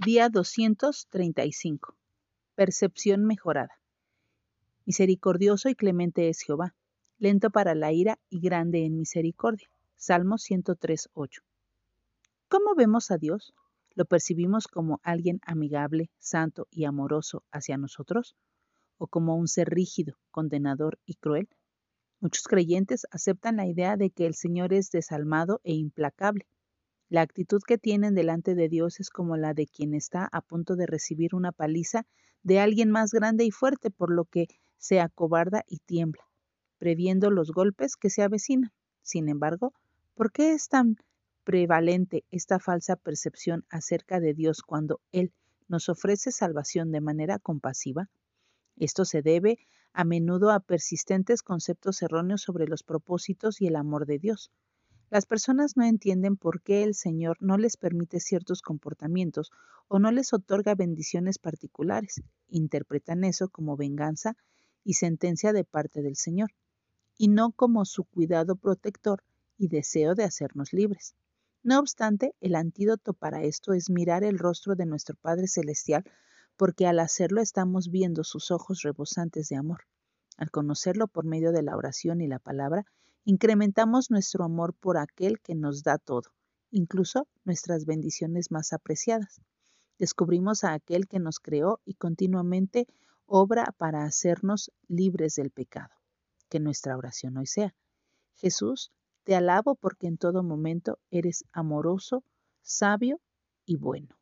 Día 235. Percepción mejorada. Misericordioso y clemente es Jehová, lento para la ira y grande en misericordia. Salmo 103.8. ¿Cómo vemos a Dios? ¿Lo percibimos como alguien amigable, santo y amoroso hacia nosotros? ¿O como un ser rígido, condenador y cruel? Muchos creyentes aceptan la idea de que el Señor es desalmado e implacable la actitud que tienen delante de Dios es como la de quien está a punto de recibir una paliza de alguien más grande y fuerte, por lo que se acobarda y tiembla, previendo los golpes que se avecinan. Sin embargo, ¿por qué es tan prevalente esta falsa percepción acerca de Dios cuando Él nos ofrece salvación de manera compasiva? Esto se debe a menudo a persistentes conceptos erróneos sobre los propósitos y el amor de Dios. Las personas no entienden por qué el Señor no les permite ciertos comportamientos o no les otorga bendiciones particulares. Interpretan eso como venganza y sentencia de parte del Señor, y no como su cuidado protector y deseo de hacernos libres. No obstante, el antídoto para esto es mirar el rostro de nuestro Padre Celestial, porque al hacerlo estamos viendo sus ojos rebosantes de amor. Al conocerlo por medio de la oración y la palabra, Incrementamos nuestro amor por aquel que nos da todo, incluso nuestras bendiciones más apreciadas. Descubrimos a aquel que nos creó y continuamente obra para hacernos libres del pecado. Que nuestra oración hoy sea. Jesús, te alabo porque en todo momento eres amoroso, sabio y bueno.